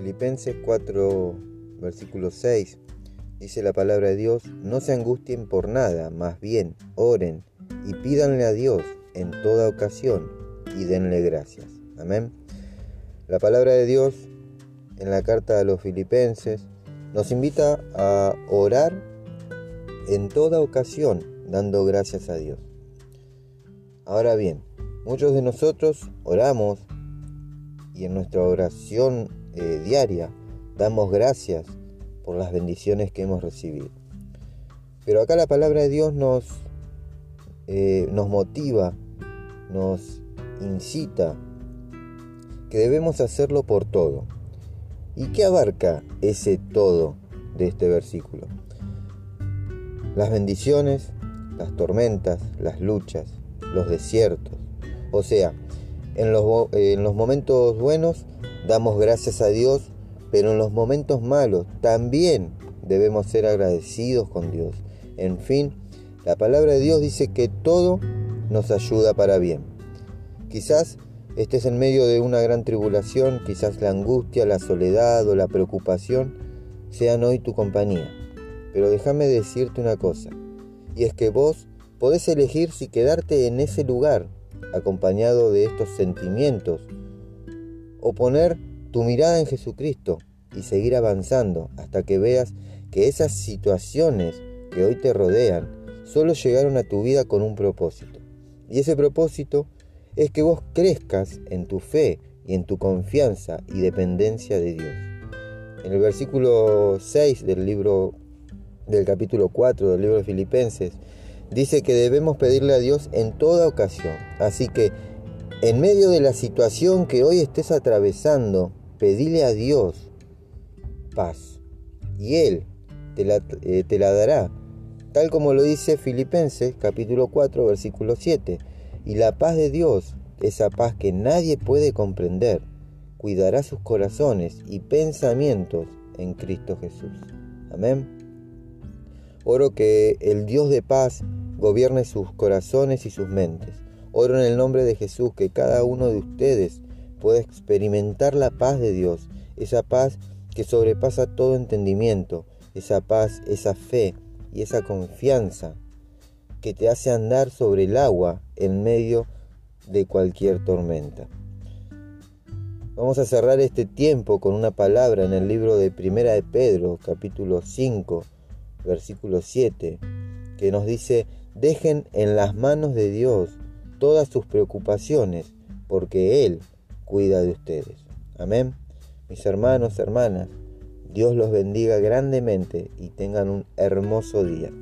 Filipenses 4, versículo 6, dice la palabra de Dios, no se angustien por nada, más bien oren y pídanle a Dios en toda ocasión y denle gracias. Amén. La palabra de Dios en la carta a los filipenses nos invita a orar en toda ocasión dando gracias a Dios. Ahora bien, muchos de nosotros oramos y en nuestra oración eh, diaria damos gracias por las bendiciones que hemos recibido. Pero acá la palabra de Dios nos, eh, nos motiva, nos incita que debemos hacerlo por todo. ¿Y qué abarca ese todo de este versículo? Las bendiciones, las tormentas, las luchas, los desiertos. O sea, en los, en los momentos buenos damos gracias a Dios, pero en los momentos malos también debemos ser agradecidos con Dios. En fin, la palabra de Dios dice que todo nos ayuda para bien. Quizás estés en medio de una gran tribulación, quizás la angustia, la soledad o la preocupación sean hoy tu compañía. Pero déjame decirte una cosa, y es que vos podés elegir si quedarte en ese lugar acompañado de estos sentimientos o poner tu mirada en Jesucristo y seguir avanzando hasta que veas que esas situaciones que hoy te rodean solo llegaron a tu vida con un propósito. Y ese propósito es que vos crezcas en tu fe y en tu confianza y dependencia de Dios. En el versículo 6 del libro del capítulo 4 del libro de Filipenses dice que debemos pedirle a Dios en toda ocasión. Así que en medio de la situación que hoy estés atravesando, pedile a Dios paz y Él te la, eh, te la dará, tal como lo dice Filipenses capítulo 4 versículo 7. Y la paz de Dios, esa paz que nadie puede comprender, cuidará sus corazones y pensamientos en Cristo Jesús. Amén. Oro que el Dios de paz gobierne sus corazones y sus mentes. Oro en el nombre de Jesús que cada uno de ustedes pueda experimentar la paz de Dios, esa paz que sobrepasa todo entendimiento, esa paz, esa fe y esa confianza que te hace andar sobre el agua en medio de cualquier tormenta. Vamos a cerrar este tiempo con una palabra en el libro de Primera de Pedro, capítulo 5, versículo 7, que nos dice, dejen en las manos de Dios todas sus preocupaciones, porque Él cuida de ustedes. Amén. Mis hermanos, hermanas, Dios los bendiga grandemente y tengan un hermoso día.